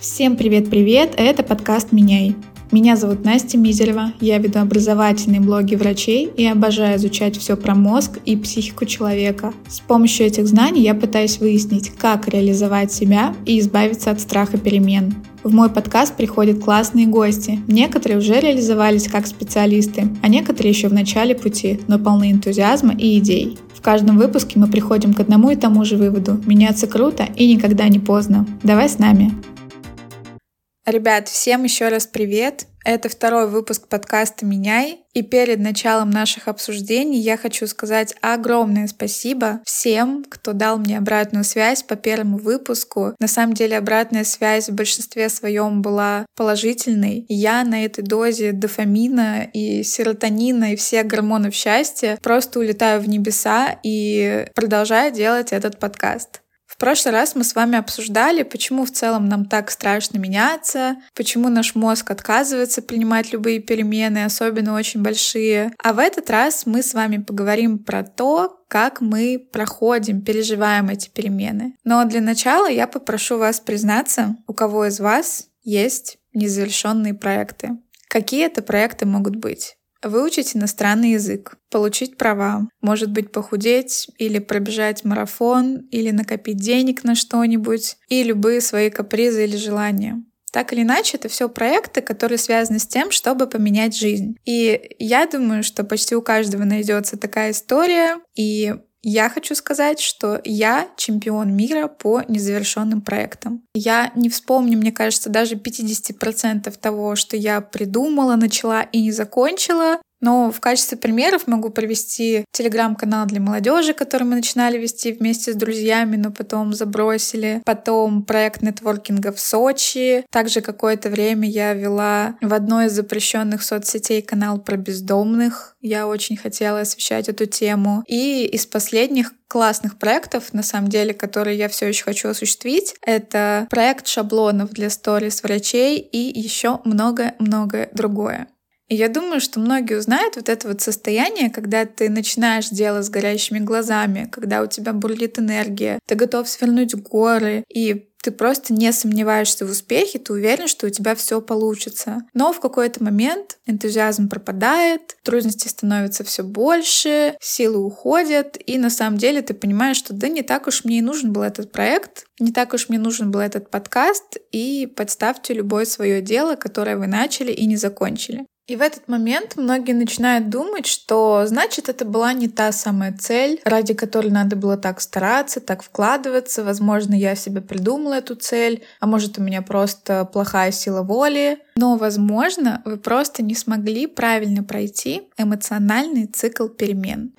Всем привет-привет, это подкаст «Меняй». Меня зовут Настя Мизерева, я веду образовательные блоги врачей и обожаю изучать все про мозг и психику человека. С помощью этих знаний я пытаюсь выяснить, как реализовать себя и избавиться от страха перемен. В мой подкаст приходят классные гости. Некоторые уже реализовались как специалисты, а некоторые еще в начале пути, но полны энтузиазма и идей. В каждом выпуске мы приходим к одному и тому же выводу. Меняться круто и никогда не поздно. Давай с нами. Ребят, всем еще раз привет. Это второй выпуск подкаста «Меняй». И перед началом наших обсуждений я хочу сказать огромное спасибо всем, кто дал мне обратную связь по первому выпуску. На самом деле обратная связь в большинстве своем была положительной. Я на этой дозе дофамина и серотонина и всех гормонов счастья просто улетаю в небеса и продолжаю делать этот подкаст. Прошлый раз мы с вами обсуждали, почему в целом нам так страшно меняться, почему наш мозг отказывается принимать любые перемены, особенно очень большие. А в этот раз мы с вами поговорим про то, как мы проходим, переживаем эти перемены. Но для начала я попрошу вас признаться, у кого из вас есть незавершенные проекты. Какие это проекты могут быть? Выучить иностранный язык, получить права, может быть похудеть или пробежать марафон, или накопить денег на что-нибудь, и любые свои капризы или желания. Так или иначе, это все проекты, которые связаны с тем, чтобы поменять жизнь. И я думаю, что почти у каждого найдется такая история, и я хочу сказать, что я чемпион мира по незавершенным проектам. Я не вспомню, мне кажется, даже 50% того, что я придумала, начала и не закончила, но в качестве примеров могу привести телеграм-канал для молодежи, который мы начинали вести вместе с друзьями, но потом забросили. Потом проект нетворкинга в Сочи. Также какое-то время я вела в одной из запрещенных соцсетей канал про бездомных. Я очень хотела освещать эту тему. И из последних классных проектов, на самом деле, которые я все еще хочу осуществить. Это проект шаблонов для сторис врачей и еще много-многое другое. И я думаю, что многие узнают вот это вот состояние, когда ты начинаешь дело с горящими глазами, когда у тебя бурлит энергия, ты готов свернуть горы, и ты просто не сомневаешься в успехе, ты уверен, что у тебя все получится. Но в какой-то момент энтузиазм пропадает, трудностей становится все больше, силы уходят, и на самом деле ты понимаешь, что да не так уж мне и нужен был этот проект, не так уж мне нужен был этот подкаст, и подставьте любое свое дело, которое вы начали и не закончили. И в этот момент многие начинают думать, что значит это была не та самая цель, ради которой надо было так стараться, так вкладываться. Возможно, я себе придумала эту цель, а может у меня просто плохая сила воли. Но, возможно, вы просто не смогли правильно пройти эмоциональный цикл перемен.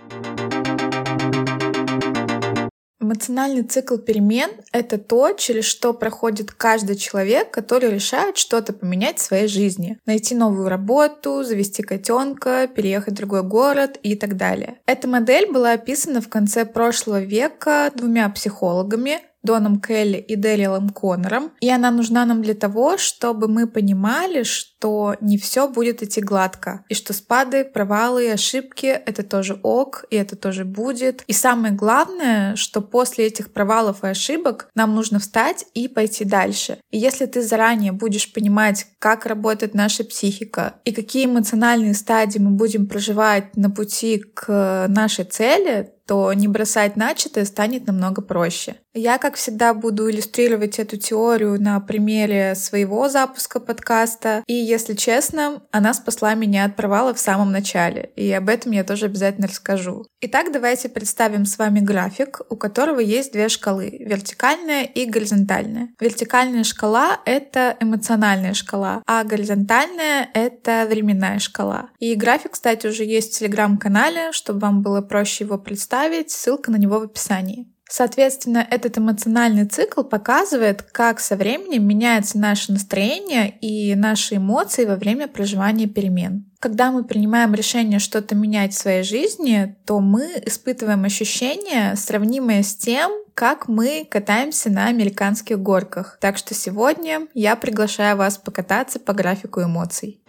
Эмоциональный цикл перемен — это то, через что проходит каждый человек, который решает что-то поменять в своей жизни. Найти новую работу, завести котенка, переехать в другой город и так далее. Эта модель была описана в конце прошлого века двумя психологами Доном Келли и Дэрилом Коннором. И она нужна нам для того, чтобы мы понимали, что не все будет идти гладко. И что спады, провалы и ошибки — это тоже ок, и это тоже будет. И самое главное, что после этих провалов и ошибок нам нужно встать и пойти дальше. И если ты заранее будешь понимать, как работает наша психика и какие эмоциональные стадии мы будем проживать на пути к нашей цели, то не бросать начатое станет намного проще. Я, как всегда, буду иллюстрировать эту теорию на примере своего запуска подкаста. И, если честно, она спасла меня от провала в самом начале. И об этом я тоже обязательно расскажу. Итак, давайте представим с вами график, у которого есть две шкалы — вертикальная и горизонтальная. Вертикальная шкала — это эмоциональная шкала, а горизонтальная — это временная шкала. И график, кстати, уже есть в телеграм-канале, чтобы вам было проще его представить оставить, ссылка на него в описании. Соответственно, этот эмоциональный цикл показывает, как со временем меняется наше настроение и наши эмоции во время проживания перемен. Когда мы принимаем решение что-то менять в своей жизни, то мы испытываем ощущения, сравнимые с тем, как мы катаемся на американских горках. Так что сегодня я приглашаю вас покататься по графику эмоций.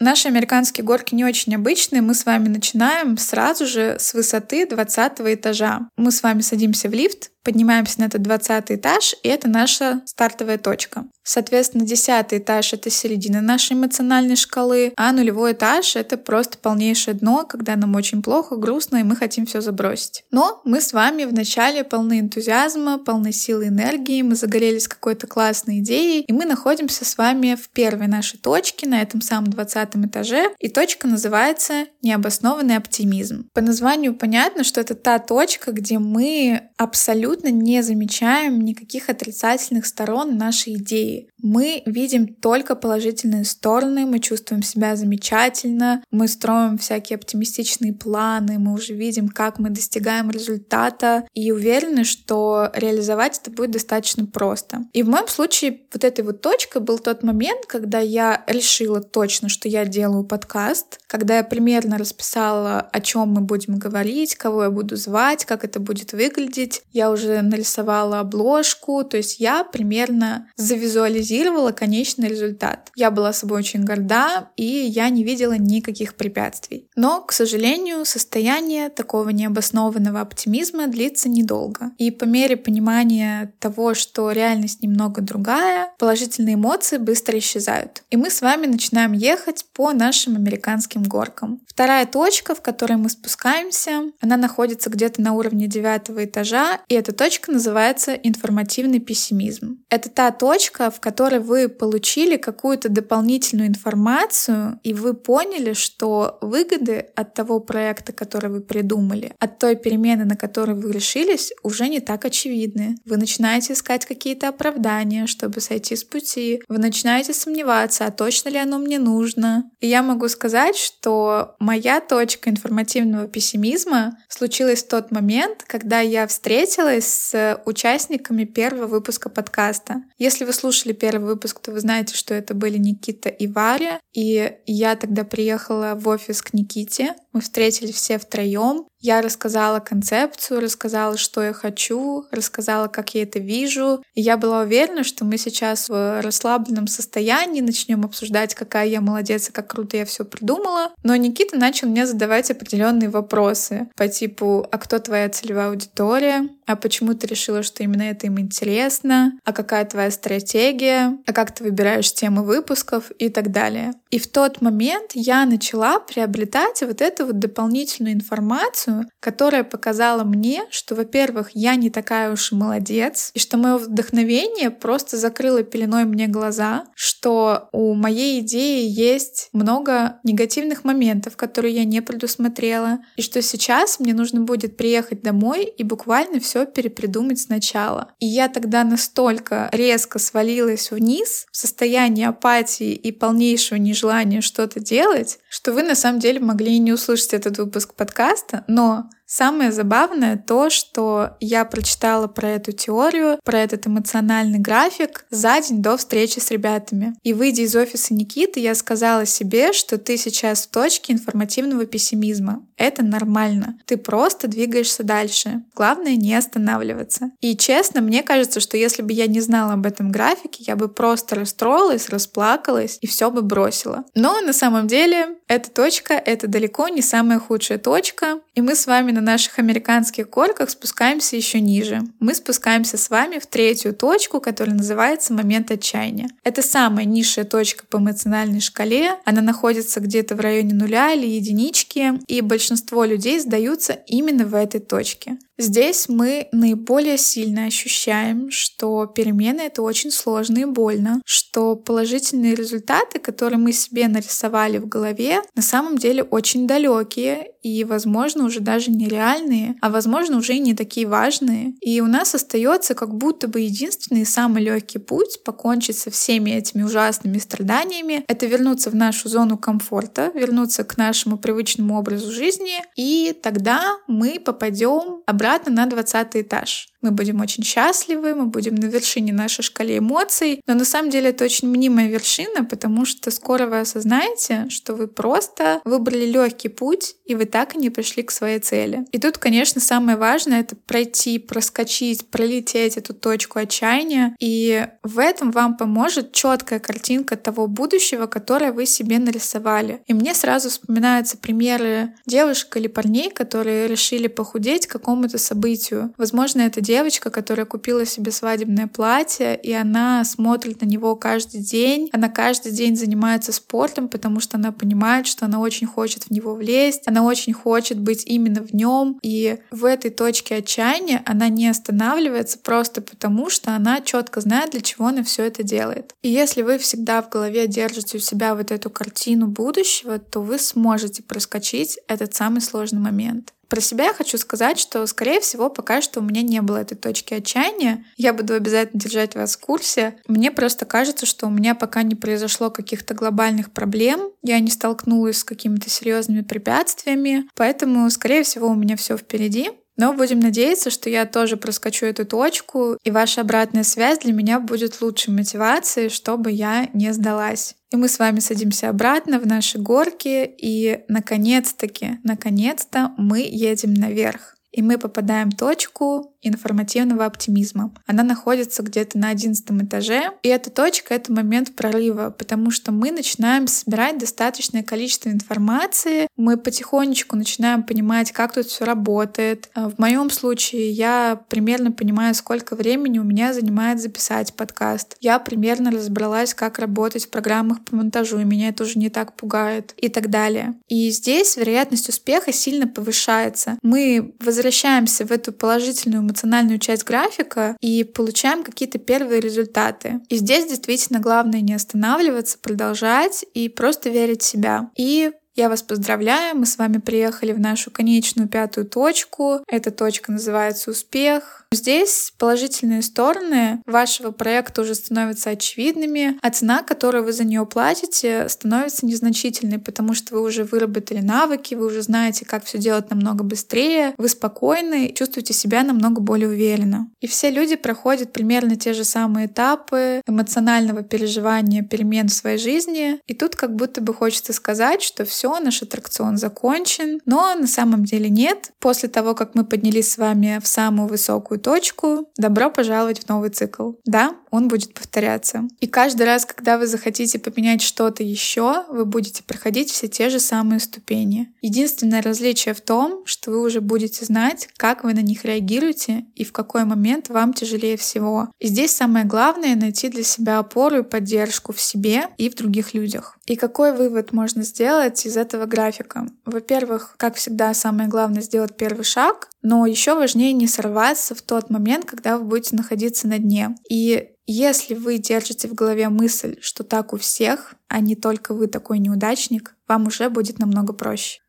Наши американские горки не очень обычные. Мы с вами начинаем сразу же с высоты 20 этажа. Мы с вами садимся в лифт, поднимаемся на этот 20 этаж, и это наша стартовая точка. Соответственно, 10 этаж — это середина нашей эмоциональной шкалы, а нулевой этаж — это просто полнейшее дно, когда нам очень плохо, грустно, и мы хотим все забросить. Но мы с вами вначале полны энтузиазма, полны силы энергии, мы загорелись какой-то классной идеей, и мы находимся с вами в первой нашей точке, на этом самом 20 этаже, и точка называется «необоснованный оптимизм». По названию понятно, что это та точка, где мы абсолютно не замечаем никаких отрицательных сторон нашей идеи. Мы видим только положительные стороны, мы чувствуем себя замечательно, мы строим всякие оптимистичные планы, мы уже видим, как мы достигаем результата и уверены, что реализовать это будет достаточно просто. И в моем случае вот этой вот точкой был тот момент, когда я решила точно, что я делаю подкаст, когда я примерно расписала, о чем мы будем говорить, кого я буду звать, как это будет выглядеть. Я уже нарисовала обложку, то есть я примерно завизуализировала визуализировала конечный результат. Я была собой очень горда, и я не видела никаких препятствий. Но, к сожалению, состояние такого необоснованного оптимизма длится недолго. И по мере понимания того, что реальность немного другая, положительные эмоции быстро исчезают. И мы с вами начинаем ехать по нашим американским горкам. Вторая точка, в которой мы спускаемся, она находится где-то на уровне девятого этажа, и эта точка называется информативный пессимизм. Это та точка, в которой вы получили какую-то дополнительную информацию, и вы поняли, что выгоды от того проекта, который вы придумали, от той перемены, на которую вы решились, уже не так очевидны. Вы начинаете искать какие-то оправдания, чтобы сойти с пути. Вы начинаете сомневаться, а точно ли оно мне нужно. И я могу сказать, что моя точка информативного пессимизма случилась в тот момент, когда я встретилась с участниками первого выпуска подкаста. Если вы слушали первый выпуск, то вы знаете, что это были Никита и Варя. И я тогда приехала в офис к Никите. Мы встретились все втроем. Я рассказала концепцию, рассказала, что я хочу, рассказала, как я это вижу. И я была уверена, что мы сейчас в расслабленном состоянии начнем обсуждать, какая я молодец и как круто я все придумала. Но Никита начал мне задавать определенные вопросы по типу, а кто твоя целевая аудитория? А почему ты решила, что именно это им интересно? А какая твоя стратегия? А как ты выбираешь темы выпусков и так далее? И в тот момент я начала приобретать вот эту вот дополнительную информацию, которая показала мне, что, во-первых, я не такая уж и молодец, и что мое вдохновение просто закрыло пеленой мне глаза, что у моей идеи есть много негативных моментов, которые я не предусмотрела, и что сейчас мне нужно будет приехать домой и буквально все перепридумать сначала. И я тогда настолько резко свалилась вниз в состоянии апатии и полнейшего нежелания что-то делать, что вы на самом деле могли не услышать этот выпуск подкаста, но Самое забавное то, что я прочитала про эту теорию, про этот эмоциональный график за день до встречи с ребятами. И выйдя из офиса Никиты, я сказала себе, что ты сейчас в точке информативного пессимизма. Это нормально. Ты просто двигаешься дальше. Главное не останавливаться. И честно, мне кажется, что если бы я не знала об этом графике, я бы просто расстроилась, расплакалась и все бы бросила. Но на самом деле эта точка — это далеко не самая худшая точка. И мы с вами на наших американских горках спускаемся еще ниже. Мы спускаемся с вами в третью точку, которая называется момент отчаяния. Это самая низшая точка по эмоциональной шкале. Она находится где-то в районе нуля или единички, и большинство людей сдаются именно в этой точке. Здесь мы наиболее сильно ощущаем, что перемены — это очень сложно и больно, что положительные результаты, которые мы себе нарисовали в голове, на самом деле очень далекие и, возможно, уже даже нереальные, а, возможно, уже и не такие важные. И у нас остается как будто бы единственный и самый легкий путь покончить со всеми этими ужасными страданиями — это вернуться в нашу зону комфорта, вернуться к нашему привычному образу жизни, и тогда мы попадем обратно обратно на 20 этаж. Мы будем очень счастливы, мы будем на вершине нашей шкале эмоций, но на самом деле это очень мнимая вершина, потому что скоро вы осознаете, что вы просто выбрали легкий путь, и вы так и не пришли к своей цели. И тут, конечно, самое важное — это пройти, проскочить, пролететь эту точку отчаяния, и в этом вам поможет четкая картинка того будущего, которое вы себе нарисовали. И мне сразу вспоминаются примеры девушек или парней, которые решили похудеть какому-то событию. Возможно, это девочка, которая купила себе свадебное платье, и она смотрит на него каждый день. Она каждый день занимается спортом, потому что она понимает, что она очень хочет в него влезть, она очень хочет быть именно в нем. И в этой точке отчаяния она не останавливается просто потому, что она четко знает, для чего она все это делает. И если вы всегда в голове держите у себя вот эту картину будущего, то вы сможете проскочить этот самый сложный момент. Про себя я хочу сказать, что, скорее всего, пока что у меня не было этой точки отчаяния. Я буду обязательно держать вас в курсе. Мне просто кажется, что у меня пока не произошло каких-то глобальных проблем, я не столкнулась с какими-то серьезными препятствиями, поэтому, скорее всего, у меня все впереди. Но будем надеяться, что я тоже проскочу эту точку, и ваша обратная связь для меня будет лучшей мотивацией, чтобы я не сдалась. И мы с вами садимся обратно в наши горки, и наконец-таки, наконец-то мы едем наверх и мы попадаем в точку информативного оптимизма. Она находится где-то на одиннадцатом этаже, и эта точка — это момент прорыва, потому что мы начинаем собирать достаточное количество информации, мы потихонечку начинаем понимать, как тут все работает. А в моем случае я примерно понимаю, сколько времени у меня занимает записать подкаст. Я примерно разобралась, как работать в программах по монтажу, и меня это уже не так пугает и так далее. И здесь вероятность успеха сильно повышается. Мы возвращаемся возвращаемся в эту положительную эмоциональную часть графика и получаем какие-то первые результаты. И здесь действительно главное не останавливаться, продолжать и просто верить в себя. И я вас поздравляю, мы с вами приехали в нашу конечную пятую точку. Эта точка называется успех. Здесь положительные стороны вашего проекта уже становятся очевидными, а цена, которую вы за нее платите, становится незначительной, потому что вы уже выработали навыки, вы уже знаете, как все делать намного быстрее, вы спокойны, чувствуете себя намного более уверенно. И все люди проходят примерно те же самые этапы эмоционального переживания перемен в своей жизни. И тут как будто бы хочется сказать, что все, наш аттракцион закончен, но на самом деле нет. После того, как мы поднялись с вами в самую высокую точку, добро пожаловать в новый цикл. Да, он будет повторяться. И каждый раз, когда вы захотите поменять что-то еще, вы будете проходить все те же самые ступени. Единственное различие в том, что вы уже будете знать, как вы на них реагируете и в какой момент вам тяжелее всего. И здесь самое главное — найти для себя опору и поддержку в себе и в других людях. И какой вывод можно сделать из этого графика? Во-первых, как всегда, самое главное сделать первый шаг, но еще важнее не сорваться в тот момент, когда вы будете находиться на дне. И если вы держите в голове мысль, что так у всех, а не только вы такой неудачник, вам уже будет намного проще.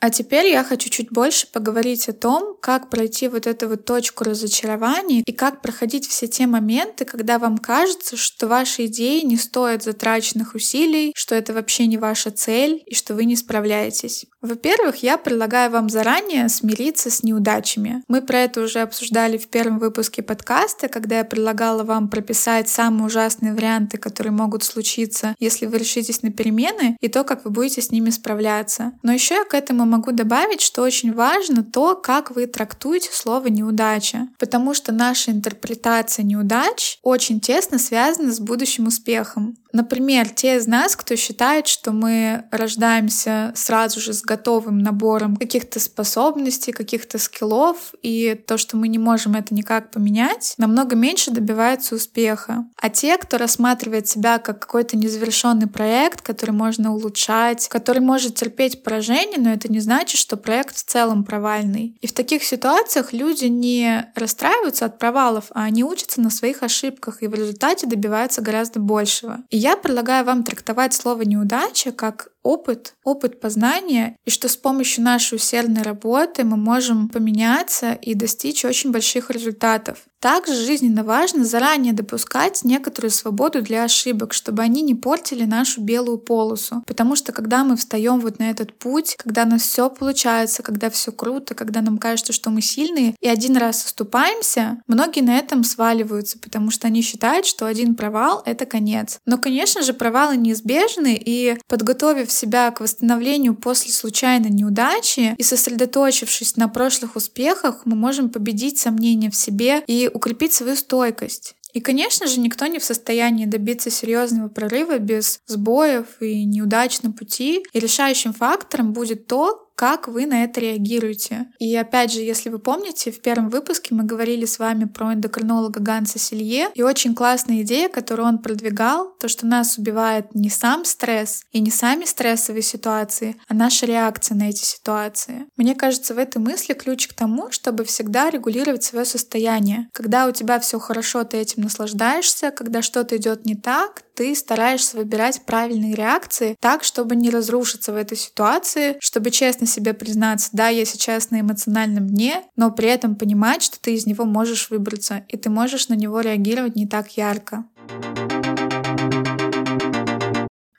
А теперь я хочу чуть больше поговорить о том, как пройти вот эту вот точку разочарования и как проходить все те моменты, когда вам кажется, что ваши идеи не стоят затраченных усилий, что это вообще не ваша цель и что вы не справляетесь. Во-первых, я предлагаю вам заранее смириться с неудачами. Мы про это уже обсуждали в первом выпуске подкаста, когда я предлагала вам прописать самые ужасные варианты, которые могут случиться, если вы решитесь на перемены, и то, как вы будете с ними справляться. Но еще я к этому могу добавить, что очень важно то, как вы трактуете слово неудача, потому что наша интерпретация неудач очень тесно связана с будущим успехом. Например, те из нас, кто считает, что мы рождаемся сразу же с готовым набором каких-то способностей, каких-то скиллов, и то, что мы не можем это никак поменять, намного меньше добивается успеха. А те, кто рассматривает себя как какой-то незавершенный проект, который можно улучшать, который может терпеть поражение, но это не значит, что проект в целом провальный. И в таких ситуациях люди не расстраиваются от провалов, а они учатся на своих ошибках и в результате добиваются гораздо большего. И я предлагаю вам трактовать слово «неудача» как опыт, опыт познания, и что с помощью нашей усердной работы мы можем поменяться и достичь очень больших результатов. Также жизненно важно заранее допускать некоторую свободу для ошибок, чтобы они не портили нашу белую полосу. Потому что когда мы встаем вот на этот путь, когда у нас все получается, когда все круто, когда нам кажется, что мы сильные, и один раз оступаемся, многие на этом сваливаются, потому что они считают, что один провал — это конец. Но, конечно же, провалы неизбежны, и подготовив себя к восстановлению после случайной неудачи и сосредоточившись на прошлых успехах, мы можем победить сомнения в себе и укрепить свою стойкость. И, конечно же, никто не в состоянии добиться серьезного прорыва без сбоев и неудач на пути. И решающим фактором будет то, как вы на это реагируете. И опять же, если вы помните, в первом выпуске мы говорили с вами про эндокринолога Ганса Селье, и очень классная идея, которую он продвигал, то, что нас убивает не сам стресс и не сами стрессовые ситуации, а наша реакция на эти ситуации. Мне кажется, в этой мысли ключ к тому, чтобы всегда регулировать свое состояние. Когда у тебя все хорошо, ты этим наслаждаешься, когда что-то идет не так, ты стараешься выбирать правильные реакции так, чтобы не разрушиться в этой ситуации, чтобы честно себе признаться, да, я сейчас на эмоциональном дне, но при этом понимать, что ты из него можешь выбраться, и ты можешь на него реагировать не так ярко.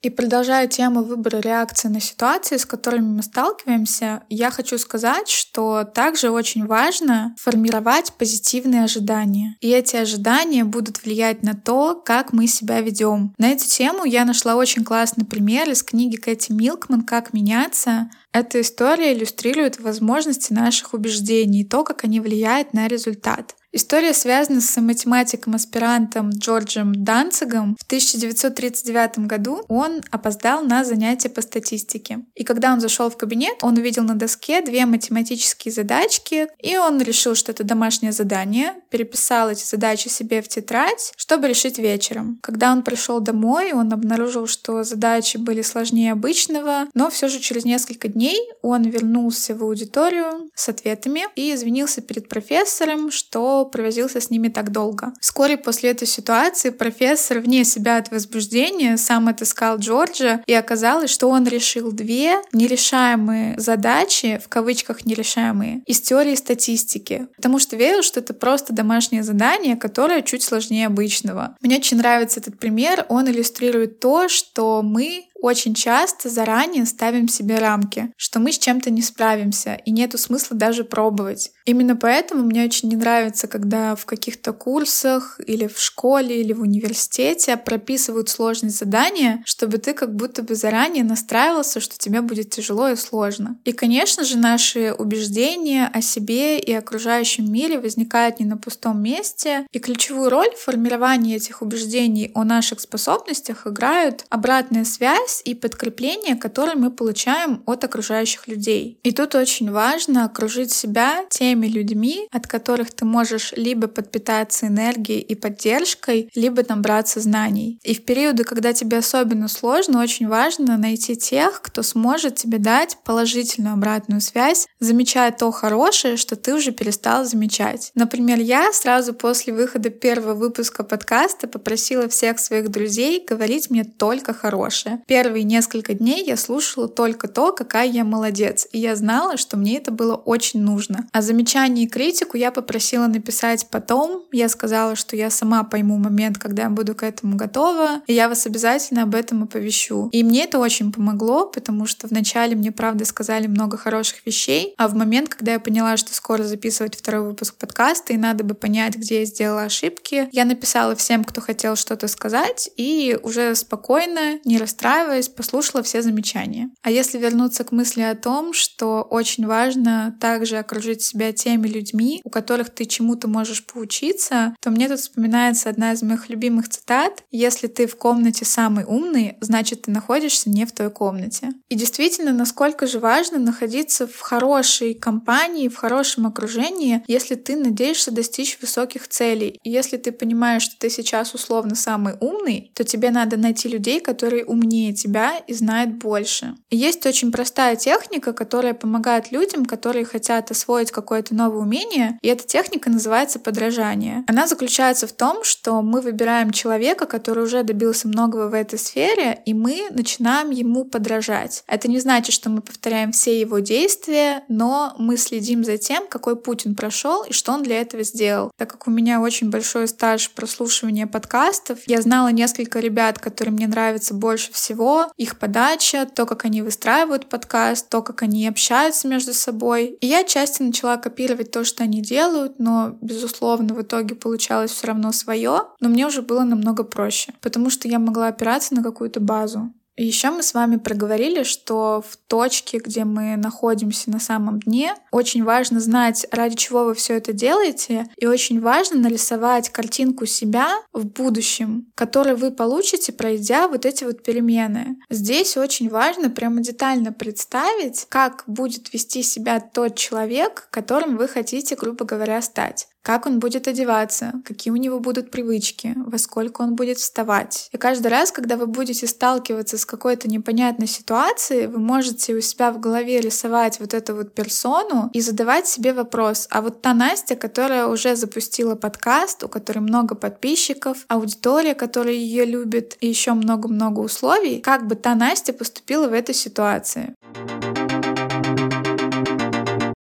И продолжая тему выбора реакции на ситуации, с которыми мы сталкиваемся, я хочу сказать, что также очень важно формировать позитивные ожидания. И эти ожидания будут влиять на то, как мы себя ведем. На эту тему я нашла очень классный пример из книги Кэти Милкман «Как меняться». Эта история иллюстрирует возможности наших убеждений и то, как они влияют на результат. История связана с математиком-аспирантом Джорджем Данцигом. В 1939 году он опоздал на занятия по статистике. И когда он зашел в кабинет, он увидел на доске две математические задачки, и он решил, что это домашнее задание, переписал эти задачи себе в тетрадь, чтобы решить вечером. Когда он пришел домой, он обнаружил, что задачи были сложнее обычного, но все же через несколько дней он вернулся в аудиторию с ответами и извинился перед профессором, что провозился с ними так долго. Вскоре после этой ситуации профессор вне себя от возбуждения сам отыскал Джорджа, и оказалось, что он решил две нерешаемые задачи, в кавычках нерешаемые, из теории статистики, потому что верил, что это просто домашнее задание, которое чуть сложнее обычного. Мне очень нравится этот пример, он иллюстрирует то, что мы очень часто заранее ставим себе рамки, что мы с чем-то не справимся, и нету смысла даже пробовать. Именно поэтому мне очень не нравится, когда в каких-то курсах или в школе или в университете прописывают сложные задания, чтобы ты как будто бы заранее настраивался, что тебе будет тяжело и сложно. И, конечно же, наши убеждения о себе и окружающем мире возникают не на пустом месте, и ключевую роль в формировании этих убеждений о наших способностях играют обратная связь связь и подкрепление, которое мы получаем от окружающих людей. И тут очень важно окружить себя теми людьми, от которых ты можешь либо подпитаться энергией и поддержкой, либо набраться знаний. И в периоды, когда тебе особенно сложно, очень важно найти тех, кто сможет тебе дать положительную обратную связь, замечая то хорошее, что ты уже перестал замечать. Например, я сразу после выхода первого выпуска подкаста попросила всех своих друзей говорить мне только хорошее первые несколько дней я слушала только то, какая я молодец, и я знала, что мне это было очень нужно. А замечание и критику я попросила написать потом. Я сказала, что я сама пойму момент, когда я буду к этому готова, и я вас обязательно об этом оповещу. И мне это очень помогло, потому что вначале мне, правда, сказали много хороших вещей, а в момент, когда я поняла, что скоро записывать второй выпуск подкаста, и надо бы понять, где я сделала ошибки, я написала всем, кто хотел что-то сказать, и уже спокойно, не расстраиваясь, настраиваясь, послушала все замечания. А если вернуться к мысли о том, что очень важно также окружить себя теми людьми, у которых ты чему-то можешь поучиться, то мне тут вспоминается одна из моих любимых цитат. Если ты в комнате самый умный, значит ты находишься не в той комнате. И действительно, насколько же важно находиться в хорошей компании, в хорошем окружении, если ты надеешься достичь высоких целей. И если ты понимаешь, что ты сейчас условно самый умный, то тебе надо найти людей, которые умнее тебя и знает больше. Есть очень простая техника, которая помогает людям, которые хотят освоить какое-то новое умение, и эта техника называется подражание. Она заключается в том, что мы выбираем человека, который уже добился многого в этой сфере, и мы начинаем ему подражать. Это не значит, что мы повторяем все его действия, но мы следим за тем, какой путь он прошел и что он для этого сделал. Так как у меня очень большой стаж прослушивания подкастов, я знала несколько ребят, которые мне нравятся больше всего, их подача, то, как они выстраивают подкаст, то, как они общаются между собой. И я часто начала копировать то, что они делают, но, безусловно, в итоге получалось все равно свое, но мне уже было намного проще, потому что я могла опираться на какую-то базу. Еще мы с вами проговорили, что в точке, где мы находимся на самом дне, очень важно знать, ради чего вы все это делаете, и очень важно нарисовать картинку себя в будущем, которую вы получите, пройдя вот эти вот перемены. Здесь очень важно прямо детально представить, как будет вести себя тот человек, которым вы хотите, грубо говоря, стать как он будет одеваться, какие у него будут привычки, во сколько он будет вставать. И каждый раз, когда вы будете сталкиваться с какой-то непонятной ситуацией, вы можете у себя в голове рисовать вот эту вот персону и задавать себе вопрос, а вот та Настя, которая уже запустила подкаст, у которой много подписчиков, аудитория, которая ее любит, и еще много-много условий, как бы та Настя поступила в этой ситуации.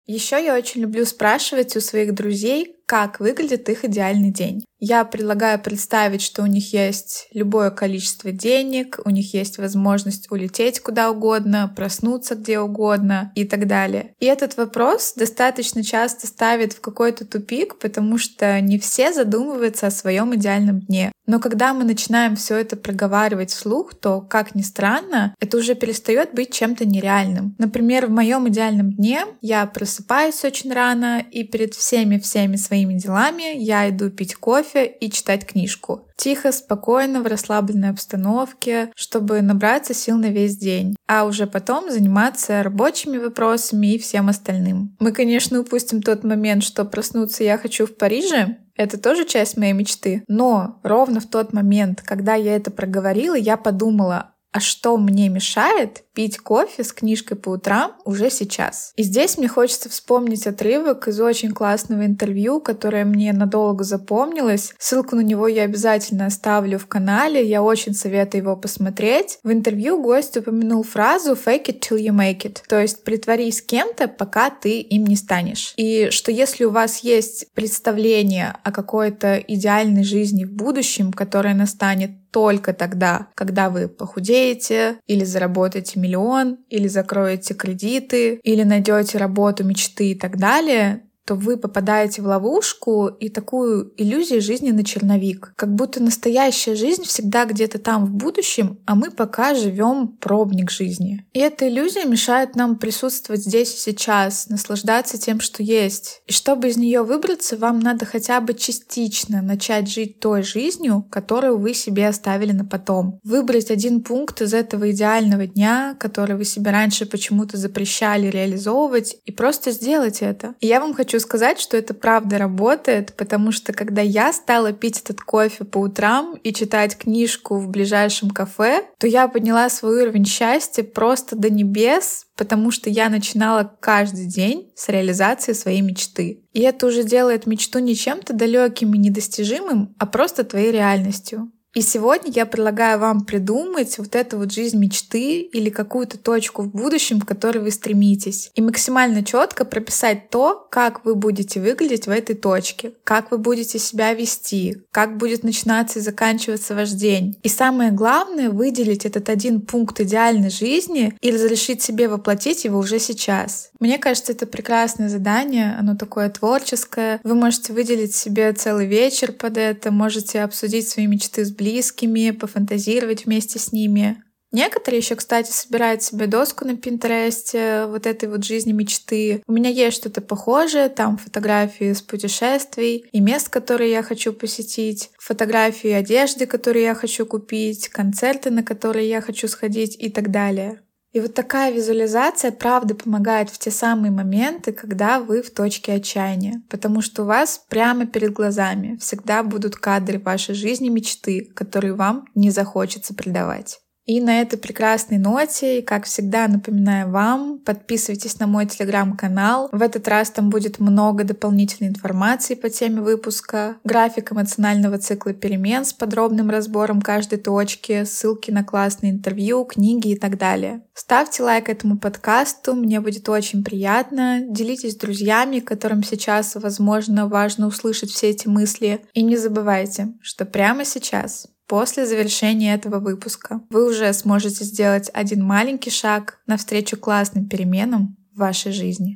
Еще я очень люблю спрашивать у своих друзей, как выглядит их идеальный день. Я предлагаю представить, что у них есть любое количество денег, у них есть возможность улететь куда угодно, проснуться где угодно и так далее. И этот вопрос достаточно часто ставит в какой-то тупик, потому что не все задумываются о своем идеальном дне. Но когда мы начинаем все это проговаривать вслух, то, как ни странно, это уже перестает быть чем-то нереальным. Например, в моем идеальном дне я просыпаюсь очень рано, и перед всеми-всеми своими делами я иду пить кофе и читать книжку. Тихо, спокойно, в расслабленной обстановке, чтобы набраться сил на весь день, а уже потом заниматься рабочими вопросами и всем остальным. Мы, конечно, упустим тот момент, что проснуться я хочу в Париже, это тоже часть моей мечты. Но ровно в тот момент, когда я это проговорила, я подумала, а что мне мешает пить кофе с книжкой по утрам уже сейчас? И здесь мне хочется вспомнить отрывок из очень классного интервью, которое мне надолго запомнилось. Ссылку на него я обязательно оставлю в канале, я очень советую его посмотреть. В интервью гость упомянул фразу «fake it till you make it», то есть притворись кем-то, пока ты им не станешь. И что если у вас есть представление о какой-то идеальной жизни в будущем, которая настанет только тогда, когда вы похудеете, или заработаете миллион, или закроете кредиты, или найдете работу мечты и так далее, то вы попадаете в ловушку и такую иллюзию жизни на черновик. Как будто настоящая жизнь всегда где-то там в будущем, а мы пока живем пробник жизни. И эта иллюзия мешает нам присутствовать здесь и сейчас, наслаждаться тем, что есть. И чтобы из нее выбраться, вам надо хотя бы частично начать жить той жизнью, которую вы себе оставили на потом. Выбрать один пункт из этого идеального дня, который вы себе раньше почему-то запрещали реализовывать, и просто сделать это. И я вам хочу хочу сказать, что это правда работает, потому что когда я стала пить этот кофе по утрам и читать книжку в ближайшем кафе, то я подняла свой уровень счастья просто до небес, потому что я начинала каждый день с реализации своей мечты. И это уже делает мечту не чем-то далеким и недостижимым, а просто твоей реальностью. И сегодня я предлагаю вам придумать вот эту вот жизнь мечты или какую-то точку в будущем, к которой вы стремитесь. И максимально четко прописать то, как вы будете выглядеть в этой точке, как вы будете себя вести, как будет начинаться и заканчиваться ваш день. И самое главное — выделить этот один пункт идеальной жизни и разрешить себе воплотить его уже сейчас. Мне кажется, это прекрасное задание, оно такое творческое. Вы можете выделить себе целый вечер под это, можете обсудить свои мечты с близкими, пофантазировать вместе с ними. Некоторые еще, кстати, собирают себе доску на Пинтересте вот этой вот жизни мечты. У меня есть что-то похожее, там фотографии с путешествий и мест, которые я хочу посетить, фотографии одежды, которые я хочу купить, концерты, на которые я хочу сходить и так далее. И вот такая визуализация правда помогает в те самые моменты, когда вы в точке отчаяния, потому что у вас прямо перед глазами всегда будут кадры вашей жизни мечты, которые вам не захочется предавать. И на этой прекрасной ноте, как всегда, напоминаю вам, подписывайтесь на мой телеграм-канал. В этот раз там будет много дополнительной информации по теме выпуска, график эмоционального цикла перемен с подробным разбором каждой точки, ссылки на классные интервью, книги и так далее. Ставьте лайк этому подкасту, мне будет очень приятно. Делитесь с друзьями, которым сейчас, возможно, важно услышать все эти мысли. И не забывайте, что прямо сейчас После завершения этого выпуска вы уже сможете сделать один маленький шаг навстречу классным переменам в вашей жизни.